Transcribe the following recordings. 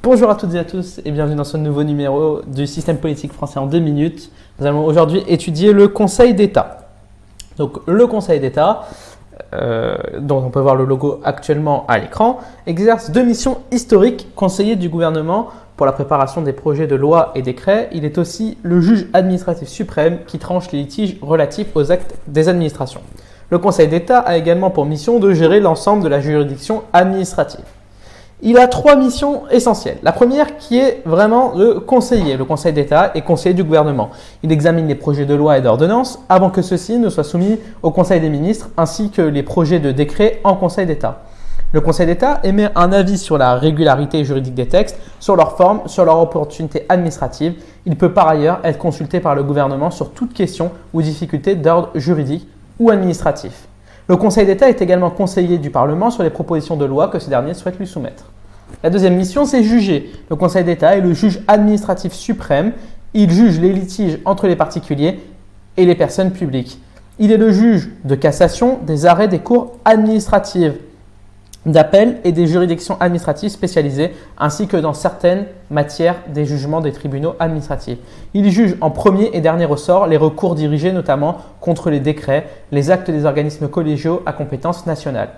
Bonjour à toutes et à tous et bienvenue dans ce nouveau numéro du système politique français en deux minutes. Nous allons aujourd'hui étudier le Conseil d'État. Donc le Conseil d'État, euh, dont on peut voir le logo actuellement à l'écran, exerce deux missions historiques conseiller du gouvernement pour la préparation des projets de loi et décrets. Il est aussi le juge administratif suprême qui tranche les litiges relatifs aux actes des administrations. Le Conseil d'État a également pour mission de gérer l'ensemble de la juridiction administrative. Il a trois missions essentielles. La première qui est vraiment de conseiller. Le Conseil d'État est conseiller du gouvernement. Il examine les projets de loi et d'ordonnance avant que ceux-ci ne soient soumis au Conseil des ministres ainsi que les projets de décret en Conseil d'État. Le Conseil d'État émet un avis sur la régularité juridique des textes, sur leur forme, sur leur opportunité administrative. Il peut par ailleurs être consulté par le gouvernement sur toute question ou difficulté d'ordre juridique ou administratif. Le Conseil d'État est également conseiller du Parlement sur les propositions de loi que ce dernier souhaite lui soumettre. La deuxième mission, c'est juger. Le Conseil d'État est le juge administratif suprême. Il juge les litiges entre les particuliers et les personnes publiques. Il est le juge de cassation des arrêts des cours administratives d'appel et des juridictions administratives spécialisées, ainsi que dans certaines matières des jugements des tribunaux administratifs. Il juge en premier et dernier ressort les recours dirigés notamment contre les décrets, les actes des organismes collégiaux à compétence nationale.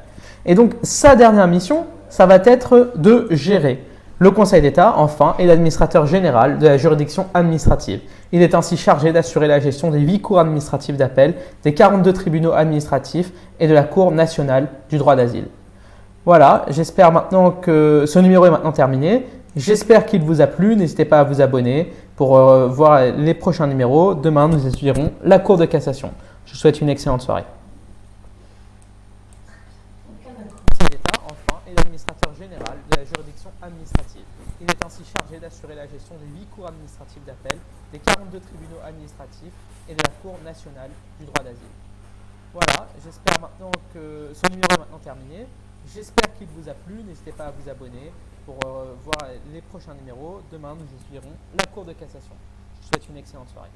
Et donc sa dernière mission, ça va être de gérer. Le Conseil d'État, enfin, est l'administrateur général de la juridiction administrative. Il est ainsi chargé d'assurer la gestion des huit cours administratives d'appel, des 42 tribunaux administratifs et de la Cour nationale du droit d'asile. Voilà, j'espère maintenant que ce numéro est maintenant terminé. J'espère qu'il vous a plu. N'hésitez pas à vous abonner pour euh, voir les prochains numéros. Demain, nous étudierons la Cour de cassation. Je vous souhaite une excellente soirée. enfin, est l'administrateur général de la juridiction administrative. Il est ainsi chargé d'assurer la gestion des huit cours administratifs d'appel, des 42 tribunaux administratifs et de la Cour nationale du droit d'asile. Voilà, j'espère maintenant que ce numéro est maintenant terminé. J'espère qu'il vous a plu. N'hésitez pas à vous abonner pour euh, voir les prochains numéros. Demain, nous étudierons la Cour de cassation. Je vous souhaite une excellente soirée.